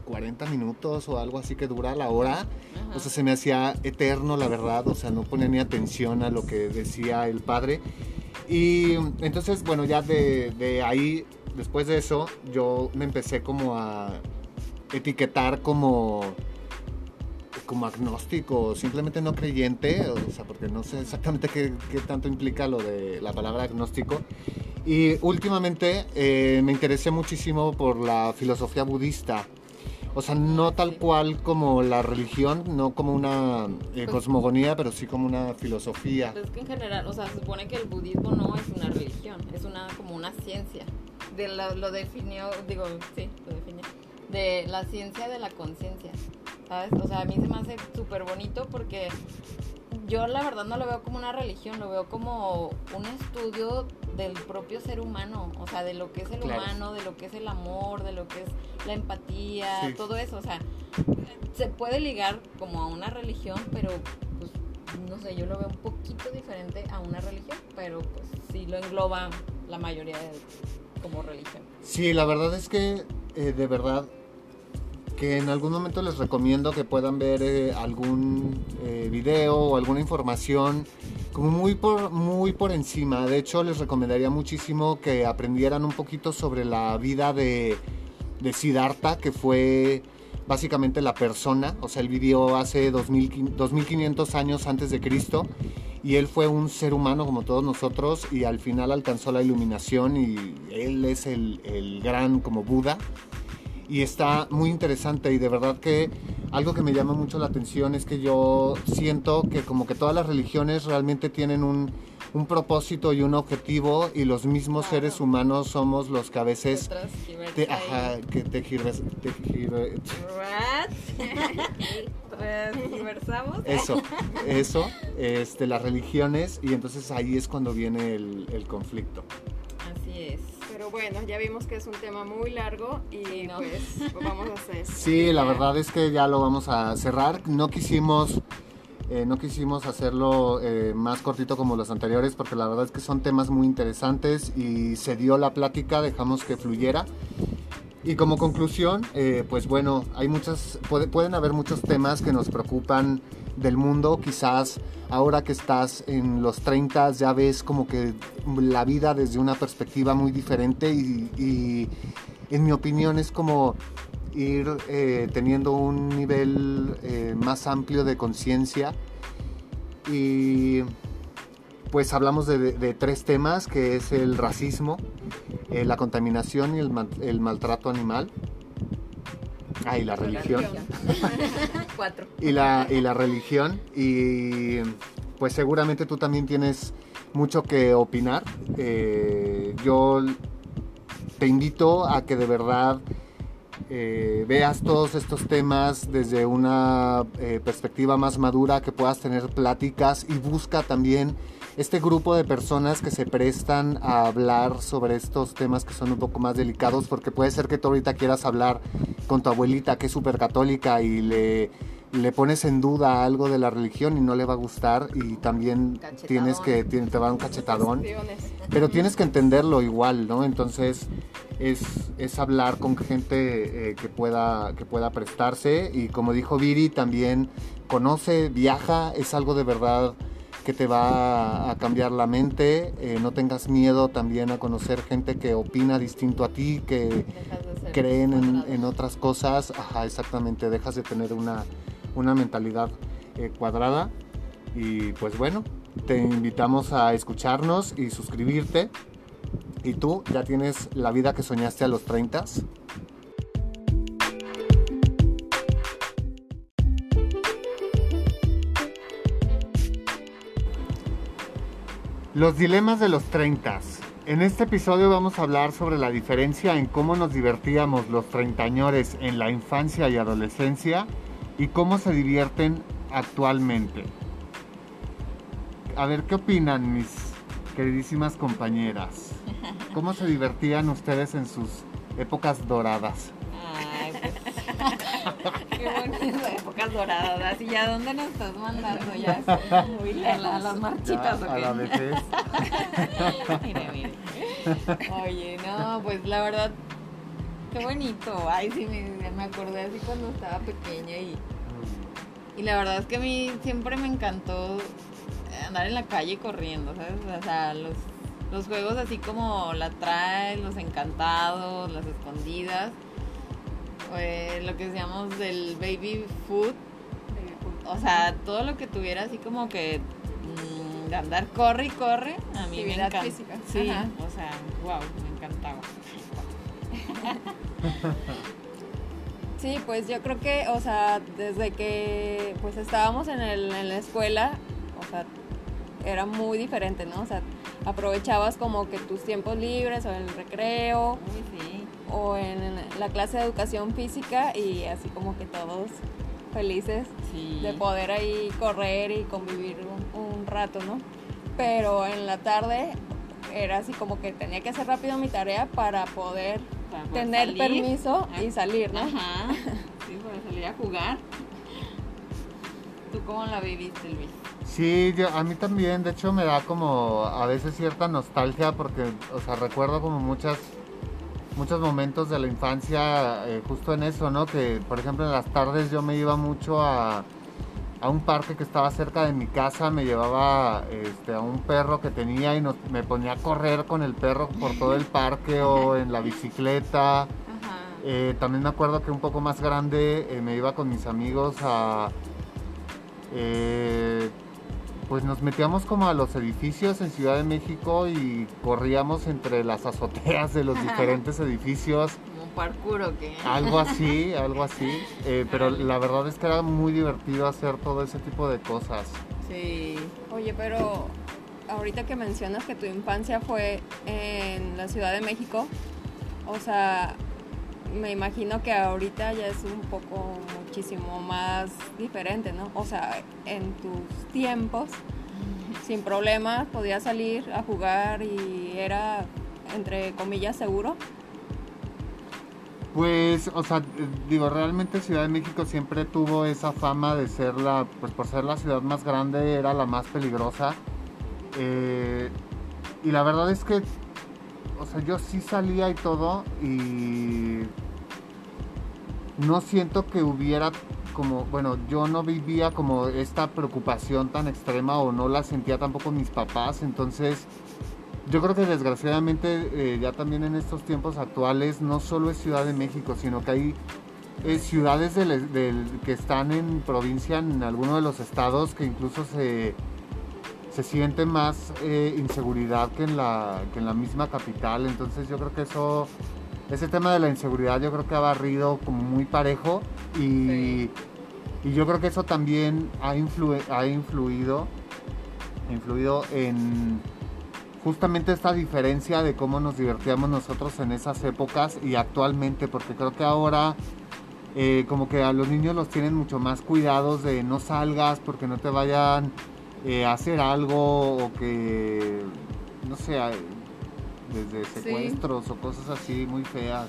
40 minutos o algo así que dura la hora. Ajá. O sea, se me hacía eterno, la verdad. O sea, no ponía ni atención a lo que decía el padre. Y entonces, bueno, ya de, de ahí, después de eso, yo me empecé como a etiquetar como como agnóstico, simplemente no creyente, o sea, porque no sé exactamente qué, qué tanto implica lo de la palabra agnóstico. Y últimamente eh, me interesé muchísimo por la filosofía budista. O sea, no tal Sí. cual como la religión, no como una eh, Pues- cosmogonía, pero sí como una filosofía. Pues es que en general, o sea, se supone que el budismo no es una religión, es una como una ciencia. De lo, lo definió, digo, sí, lo definió. De la ciencia de la conciencia, ¿sabes? O sea, a mí se me hace súper bonito porque yo la verdad no lo veo como una religión, lo veo como un estudio del propio ser humano, o sea, de lo que es el Claro. humano, de lo que es el amor, de lo que es la empatía, Sí. todo eso, o sea, se puede ligar como a una religión, pero pues no sé, yo lo veo un poquito diferente a una religión, pero pues sí lo engloba la mayoría de, como religión. Sí, la verdad es que eh, de verdad que en algún momento les recomiendo que puedan ver eh, algún eh, video o alguna información como muy por, muy por encima. De hecho, les recomendaría muchísimo que aprendieran un poquito sobre la vida de, de Siddhartha, que fue básicamente la persona. O sea, él vivió hace 2000 2500 años antes de Cristo y él fue un ser humano como todos nosotros y al final alcanzó la iluminación y él es el, el gran como Buda y está muy interesante y de verdad que algo que me llama mucho la atención es que yo siento que como que todas las religiones realmente tienen un, un propósito y un objetivo y los mismos Claro. seres humanos somos los que a veces te, ajá, que te giras- te gir- What? Transversamos. eso, eso, este, las religiones y entonces ahí es cuando viene el, el conflicto. Pero bueno, ya vimos que es un tema muy largo y Sí, ¿no? pues vamos a hacer. Sí, la verdad es que ya lo vamos a cerrar. No quisimos, eh, no quisimos hacerlo eh, más cortito como los anteriores porque la verdad es que son temas muy interesantes y se dio la plática, dejamos que fluyera. Y como conclusión, eh, pues bueno, hay muchas, puede- pueden haber muchos temas que nos preocupan del mundo. Quizás ahora que estás en los 30 ya ves como que la vida desde una perspectiva muy diferente y, y en mi opinión es como ir eh, teniendo un nivel eh, más amplio de conciencia y pues hablamos de, de tres temas, que es el racismo, eh, la contaminación y el, mal- el maltrato animal. Ah, y la religión. Cuatro. y la, y la religión. Y pues seguramente tú también tienes mucho que opinar. Eh, yo te invito a que de verdad eh, veas todos estos temas desde una eh, perspectiva más madura, que puedas tener pláticas y busca también este grupo de personas que se prestan a hablar sobre estos temas que son un poco más delicados, porque puede ser que tú ahorita quieras hablar con tu abuelita que es súper católica y le, le pones en duda algo de la religión y no le va a gustar y también Cachetadón. tienes que, te va a dar un cachetadón pero tienes que entenderlo igual, ¿no? Entonces es, es hablar con gente eh, que, pueda, que pueda prestarse y como dijo Viri, también conoce, viaja, es algo de verdad que te va a cambiar la mente, eh, no tengas miedo también a conocer gente que opina distinto a ti, que creen en, otras cosas, ajá, exactamente, dejas de tener una, una mentalidad eh, cuadrada y pues bueno, te invitamos a escucharnos y suscribirte. ¿Y tú ya tienes la vida que soñaste a los 30? Los dilemas de los 30. En este episodio vamos a hablar sobre la diferencia en cómo nos divertíamos los treintañores en la infancia y adolescencia y cómo se divierten actualmente. A ver, ¿qué opinan mis queridísimas compañeras? ¿Cómo se divertían ustedes en sus épocas doradas? Qué bonito, épocas doradas. Así, ¿ya dónde nos estás mandando? Ya. A las marchitas, Ya, ¿o a qué? la vejez. Mire, mire. Oye, no, pues la verdad, qué bonito. Ay, sí, me, me acordé así cuando estaba pequeña y, y la verdad es que a mí siempre me encantó andar en la calle corriendo, ¿sabes? O sea, los, los juegos así como la trae, los encantados, las escondidas, eh, lo que decíamos del baby food, o sea, todo lo que tuviera así como que mm, de andar corre y corre, a mí me Actividad encanta. física. Sí, Ajá. o sea, wow, me encantaba. Sí, pues yo creo que, o sea, desde que pues estábamos en, el, en la escuela, o sea, era muy diferente, ¿no? O sea, aprovechabas como que tus tiempos libres o el recreo Uy, sí. O en la clase de educación física y así como que todos felices Sí. de poder ahí correr y convivir un, un rato, ¿no? Pero en la tarde era así como que tenía que hacer rápido mi tarea para poder Para tener salir. permiso y salir, ¿no? Ajá. Sí, para salir a jugar. ¿Tú cómo la viviste, Luis? Sí, yo- a mí también, de hecho me da como a veces cierta nostalgia porque, o sea, recuerdo como muchas, muchos momentos de la infancia eh, justo en eso, ¿no? Que, por ejemplo, en las tardes yo me iba mucho a, a un parque que estaba cerca de mi casa, me llevaba este, a un perro que tenía y nos- me ponía a correr con el perro por todo el parque o en la bicicleta. Ajá. Eh, también me acuerdo que un poco más grande eh, me iba con mis amigos a... pues nos metíamos como a los edificios en Ciudad de México y corríamos entre las azoteas de los diferentes edificios. ¿Como parkour o qué? Algo así, algo así. Eh, pero la verdad es que era muy divertido hacer todo ese tipo de cosas. Sí. Oye, pero ahorita que mencionas que tu infancia fue en la Ciudad de México, o sea, me imagino que ahorita ya es un poco muchísimo más diferente, ¿no? O sea, en tus tiempos, sin problemas, podías salir a jugar y era, entre comillas, seguro. Pues, o sea, digo, realmente Ciudad de México siempre tuvo esa fama de ser la, pues por ser la ciudad más grande, era la más peligrosa. Eh, y la verdad es que, o sea, yo sí salía y todo y no siento que hubiera como, bueno, yo no vivía como esta preocupación tan extrema o no la sentía tampoco mis papás, entonces yo creo que desgraciadamente eh, ya también en estos tiempos actuales no solo es Ciudad de México, sino que hay eh, ciudades del- que están en provincia, en alguno de los estados, que incluso se, se siente más eh, inseguridad que en, la, que en la misma capital. Entonces yo creo que eso, ese tema de la inseguridad yo creo que ha barrido como muy parejo y, y yo creo que eso también ha, influ- ha influido, influido en justamente esta diferencia de cómo nos divertíamos nosotros en esas épocas y actualmente, porque creo que ahora eh, como que a los niños los tienen mucho más cuidados de no salgas porque no te vayan eh, hacer algo o que, no sé, desde secuestros o cosas así muy feas.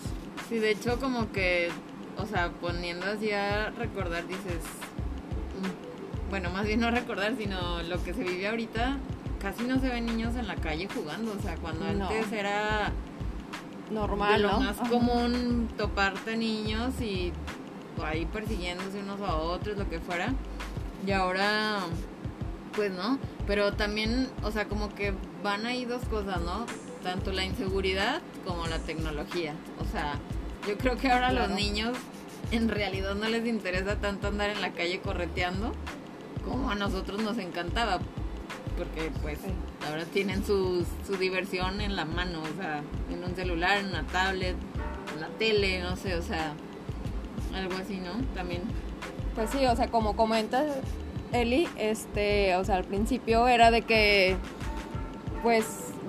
Sí, de hecho como que, o sea, poniendo así a recordar, dices, mm, bueno, más bien no recordar, sino lo que se vive ahorita, casi no se ven niños en la calle jugando, o sea, cuando No. antes era Normal, de lo ¿no? más Ajá. común toparte niños y ahí persiguiéndose unos a otros, lo que fuera. Y ahora, pues no. Pero también, o sea, como que van ahí dos cosas, ¿no? Tanto la inseguridad como la tecnología. O sea, yo creo que ahora a los Claro. niños en realidad no les interesa tanto andar en la calle correteando como a nosotros nos encantaba. Porque pues Sí. ahora tienen su, su diversión en la mano, o sea, en un celular, en una tablet, en la tele, no sé, o sea, algo así, ¿no? También. Pues sí, o sea, como comentas, Eli, este, o sea, al principio era de que, pues,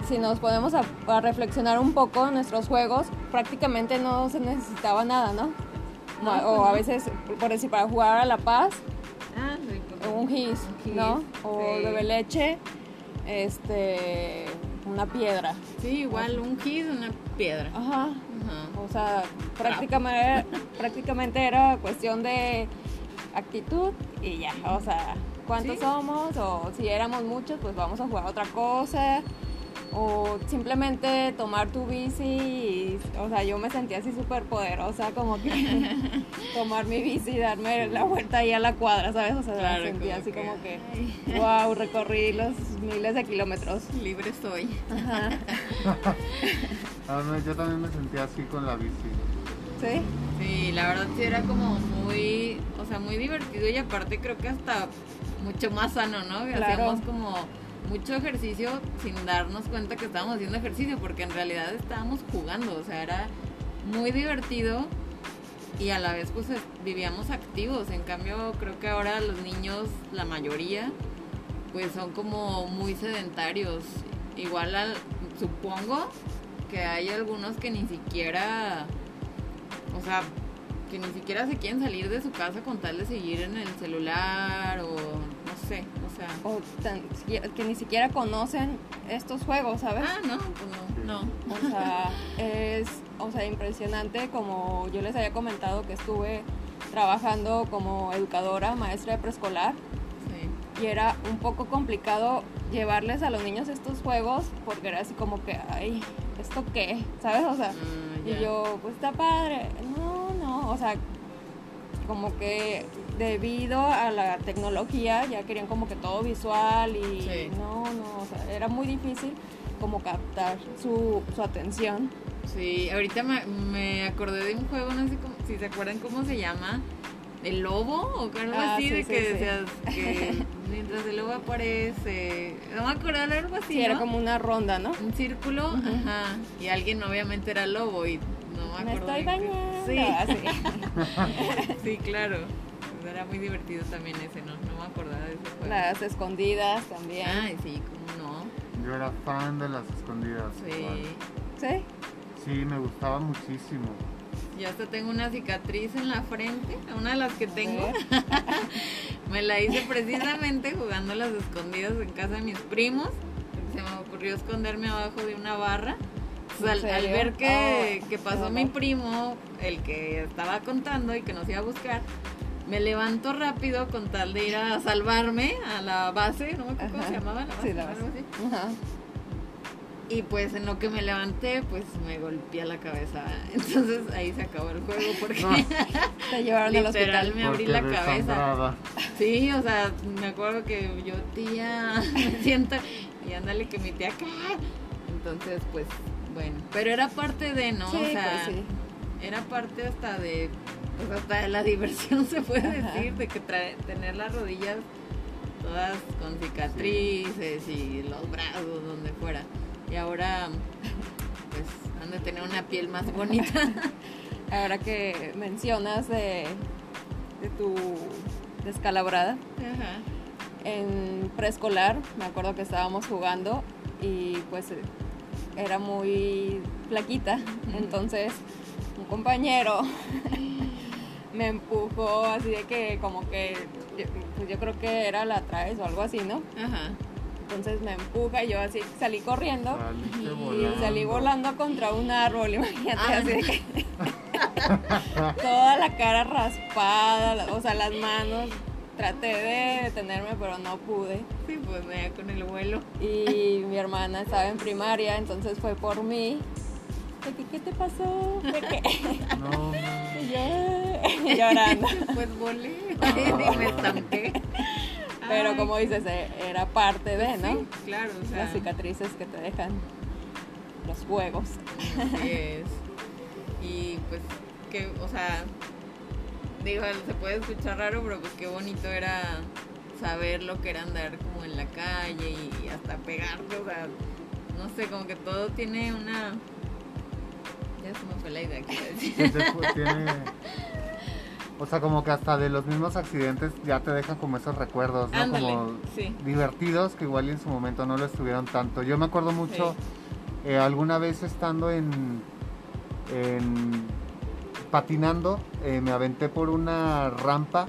si nos podemos a, a reflexionar un poco nuestros juegos, prácticamente no se necesitaba nada, ¿no? No, o a veces, por decir, para jugar a La Paz, Ah, un gis, gis, ¿no? O sí. bebe leche, este, una piedra. Sí, igual un kid, una piedra. Ajá. Ajá. O sea, prácticamente, prácticamente era cuestión de actitud y ya. O sea, cuántos Sí. somos o si éramos muchos, pues vamos a jugar otra cosa. O simplemente tomar tu bici y, o sea, yo me sentía así súper poderosa, como que tomar mi bici y darme la vuelta ahí a la cuadra, ¿sabes? O sea, Claro, me sentía como así que, como que, wow, recorrí los miles de kilómetros. Libre soy. Ajá. Ah, yo también me sentía así con la bici. ¿Sí? Sí, la verdad sí era como muy, o sea, muy divertido y aparte creo que hasta mucho más sano, ¿no? Claro. Hacíamos como mucho ejercicio sin darnos cuenta que estábamos haciendo ejercicio porque en realidad estábamos jugando, o sea, era muy divertido y a la vez pues es- vivíamos activos. En cambio, creo que ahora los niños, la mayoría, pues son como muy sedentarios. Igual al- supongo que hay algunos que ni siquiera, o sea, que ni siquiera se quieren salir de su casa con tal de seguir en el celular o no sé, o sea... O tan- que ni siquiera conocen estos juegos, ¿sabes? Ah, no, pues no, no. O sea, es o sea, impresionante como yo les había comentado que estuve trabajando como educadora, maestra de preescolar Sí. y era un poco complicado llevarles a los niños estos juegos porque era así como que, ay, ¿esto qué? ¿Sabes? O sea, Y yo, pues está padre. No, no, o sea, como que debido a la tecnología ya querían como que todo visual y Sí. no, no, o sea, era muy difícil como captar su, su atención. Sí, ahorita me, me acordé de un juego, no sé cómo- si se acuerdan cómo se llama, el lobo o algo Ah, así, sí, de sí, que sí. decías que mientras el lobo aparece, no me acuerdo algo así, Sí, era como una ronda, ¿no? un círculo, ajá, y alguien obviamente era lobo y no me Me acuerdo. estoy bien qué- bañando. Sí, así. sí, claro. Era muy divertido también ese, ¿no? No me acordaba de ese juego. Las escondidas también. Ay, sí, cómo no. Yo era fan de las escondidas. igual. Sí. ¿Sí? Sí, me gustaba muchísimo. Yo hasta tengo una cicatriz en la frente, una de las que tengo. Me la hice precisamente jugando las escondidas en casa de mis primos. Se me ocurrió esconderme abajo de una barra. Pues, ¿En al, ver que, Oh, que pasó mi primo, el que estaba contando y que nos iba a buscar, me levanto rápido con tal de ir a salvarme a la base, no me acuerdo cómo se llamaba, la base, Sí, la base. Y pues en lo que me levanté, pues me golpeé la cabeza. Entonces ahí se acabó el juego porque No. Te llevaron al literal hospital. me abrí la cabeza. Sí, o sea, me acuerdo que yo, tía, me siento y ándale que mi tía acá. Entonces, pues, bueno, pero era parte de, ¿no? Sí, o sea, pues sí. era parte hasta de, pues hasta de la diversión se puede Ajá. decir, de que trae- tener las rodillas todas con cicatrices y los brazos, donde fuera. Y ahora, pues, han de tener una piel más bonita. Ahora que mencionas de, de tu descalabrada, Ajá. en preescolar me acuerdo que estábamos jugando y pues era muy flaquita, entonces un compañero me empujó así de que como que yo, pues yo creo que era la traes o algo así, ¿no? Ajá. Entonces me empuja y yo así salí corriendo y volando. salí volando contra un árbol, imagínate, Ah, así de que toda la cara raspada, o sea, las manos. Traté de detenerme, pero no pude. Sí, pues vea con el vuelo. Y mi hermana estaba en primaria, entonces fue por mí. De que, ¿Qué te pasó? ¿De qué? No, Y yo llorando. Pues volé y me estanqué. Pero Ay, como dices, eh, era parte de, ¿no? Sí, claro, o sea, Las cicatrices que te dejan los juegos. así es. Y pues, que, o sea, digo, se puede escuchar raro, pero pues qué bonito era saber lo que era andar como en la calle y hasta pegarte, o sea, no sé, como que todo tiene una... Ya se me fue la idea que iba a decir. Sí, después tiene- O sea, como que hasta de los mismos accidentes ya te dejan como esos recuerdos, ¿no? Ándale, Como sí. divertidos que igual en su momento no lo estuvieron tanto. Yo me acuerdo mucho eh, alguna vez estando en, en patinando, eh, me aventé por una rampa,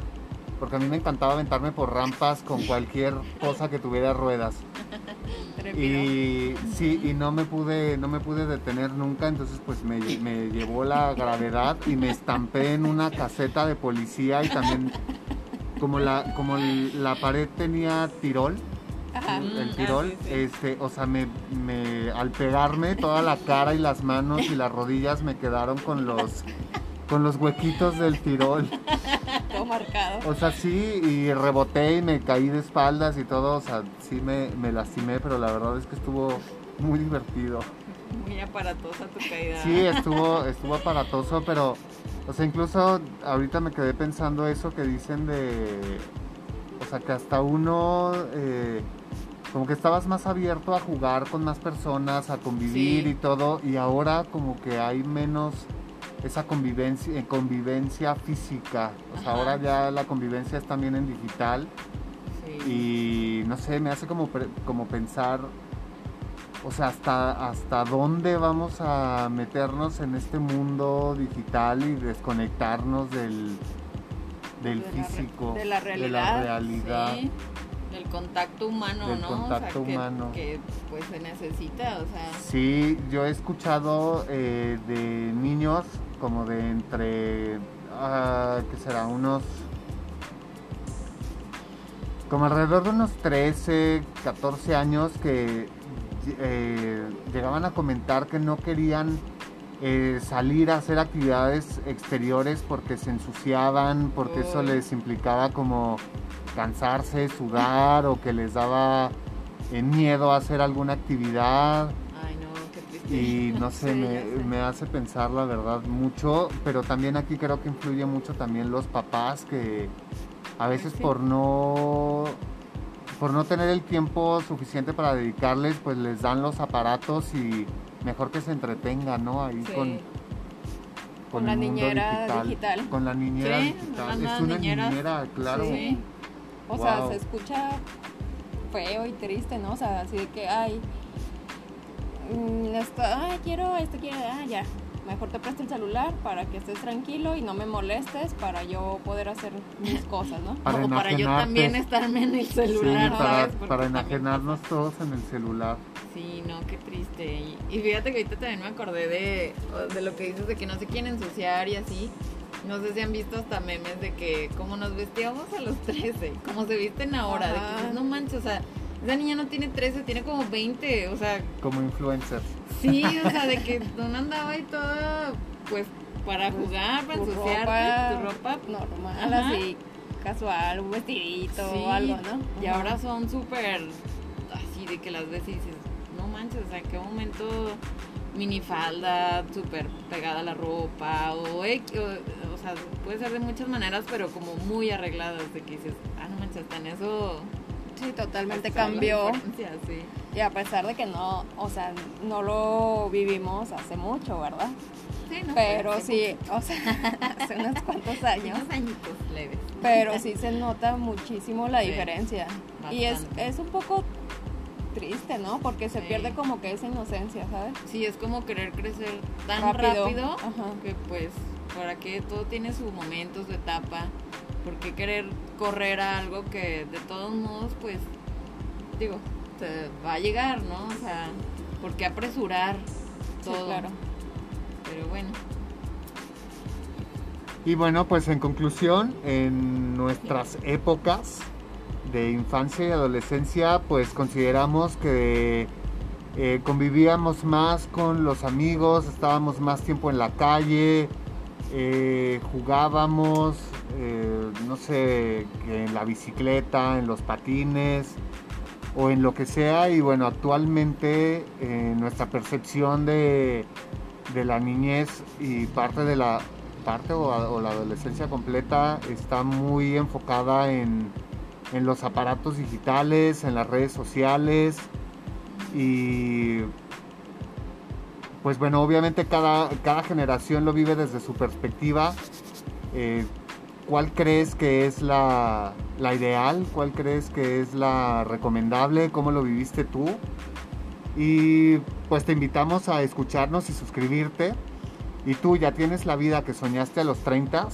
porque a mí me encantaba aventarme por rampas con cualquier cosa que tuviera ruedas. Y sí, y no me pude, no me pude detener nunca, entonces pues me, me llevó la gravedad y me estampé en una caseta de policía y también como la, como la pared tenía tirol, Ajá. el Mm, tirol, ah, sí, sí. este, o sea, me, me, al pegarme toda la cara y las manos y las rodillas me quedaron con los, con los huequitos del tirol. Todo marcado. O sea, sí, y reboté y me caí de espaldas y todo, o sea, sí me, me lastimé, pero la verdad es que estuvo muy divertido. Muy aparatosa tu caída. Sí, estuvo, estuvo aparatoso, pero, o sea, incluso ahorita me quedé pensando eso que dicen de, o sea, que hasta uno, eh, como que estabas más abierto a jugar con más personas, a convivir Sí. y todo, y ahora como que hay menos esa convivencia, eh, convivencia física. O sea, Ajá. ahora ya la convivencia es también en digital Sí. y no sé, me hace como, como pensar, o sea, hasta, hasta dónde vamos a meternos en este mundo digital y desconectarnos del, del De la físico, de la de realidad, la realidad. Sí, del contacto humano, Del ¿no? contacto o sea, que, humano. que pues se necesita, o sea, Sí, yo he escuchado eh, de niños como de entre, ah, ¿qué será? Unos, como alrededor de unos 13, 14 años que eh, llegaban a comentar que no querían eh, salir a hacer actividades exteriores porque se ensuciaban, porque eso Uy. les implicaba como cansarse, sudar o que les daba eh, miedo a hacer alguna actividad. Y no sé, Sí, me, hace pensar la verdad mucho, pero también aquí creo que influye mucho también los papás que a veces Sí. por no por no tener el tiempo suficiente para dedicarles, pues les dan los aparatos y mejor que se entretengan, ¿no? Ahí Sí. con, Con la niñera digital. Con la niñera digital. Es una niñeras. niñera, claro. Sí. O sea, se escucha feo y triste, ¿no? O sea, así de que, ay, esto, ay, quiero esto, quiero, ah, ya. Mejor te presto el celular para que estés tranquilo y no me molestes para yo poder hacer mis cosas, ¿no? Para o para yo también estarme en el Sí, celular. Porque para también enajenarnos todos en el celular. Sí, no, qué triste. Y, y fíjate que ahorita también me acordé de, de lo que dices de que no se quieren ensuciar y así. No sé si han visto hasta memes de que como nos vestíamos a los 13, como se visten ahora, de que dices, no manches, o sea, esa niña no tiene 13, tiene como 20, o sea, Como influencers. sí, o sea, de que uno andaba ahí toda, pues, para jugar, para Tu ensuciarte, tu ropa ropa. Normal, Ajá. así, casual, un vestidito Sí, o algo, ¿no? Y Ajá. ahora son súper así de que las ves y dices, no manches, o sea, qué momento minifalda, súper pegada a la ropa, o, o, o sea, puede ser de muchas maneras, pero como muy arregladas, de que dices, ah, no manches, en eso Sí, totalmente cambió. sí. Y a pesar de que no, o sea, no lo vivimos hace mucho, ¿verdad? Sí, no, Pero hace sí, o sea, hace unos cuantos años. Unos añitos leves. Pero sí se nota muchísimo la Sí, diferencia. Y es, es un poco triste, ¿no? Porque se Sí. pierde como que esa inocencia, ¿sabes? Sí, es como querer crecer tan Rápido. rápido, que pues para que todo tiene su momento, su etapa. ¿Por qué querer correr a algo que de todos modos pues digo, se va a llegar, ¿no? O sea, ¿por qué apresurar Sí, todo? claro. Pero bueno, Y bueno, pues en conclusión, en nuestras épocas de infancia y adolescencia, pues consideramos que eh, convivíamos más con los amigos, estábamos más tiempo en la calle, eh, jugábamos, eh, no sé, en la bicicleta, en los patines o en lo que sea. Y bueno, actualmente eh, nuestra percepción de, de la niñez y parte de la parte o, o la adolescencia completa está muy enfocada en, en los aparatos digitales, en las redes sociales y pues bueno, obviamente cada, cada generación lo vive desde su perspectiva. Eh, ¿Cuál crees que es la, la ideal? ¿Cuál crees que es la recomendable? ¿Cómo lo viviste tú? Y pues te invitamos a escucharnos y suscribirte. Y tú ya tienes la vida que soñaste a los 30.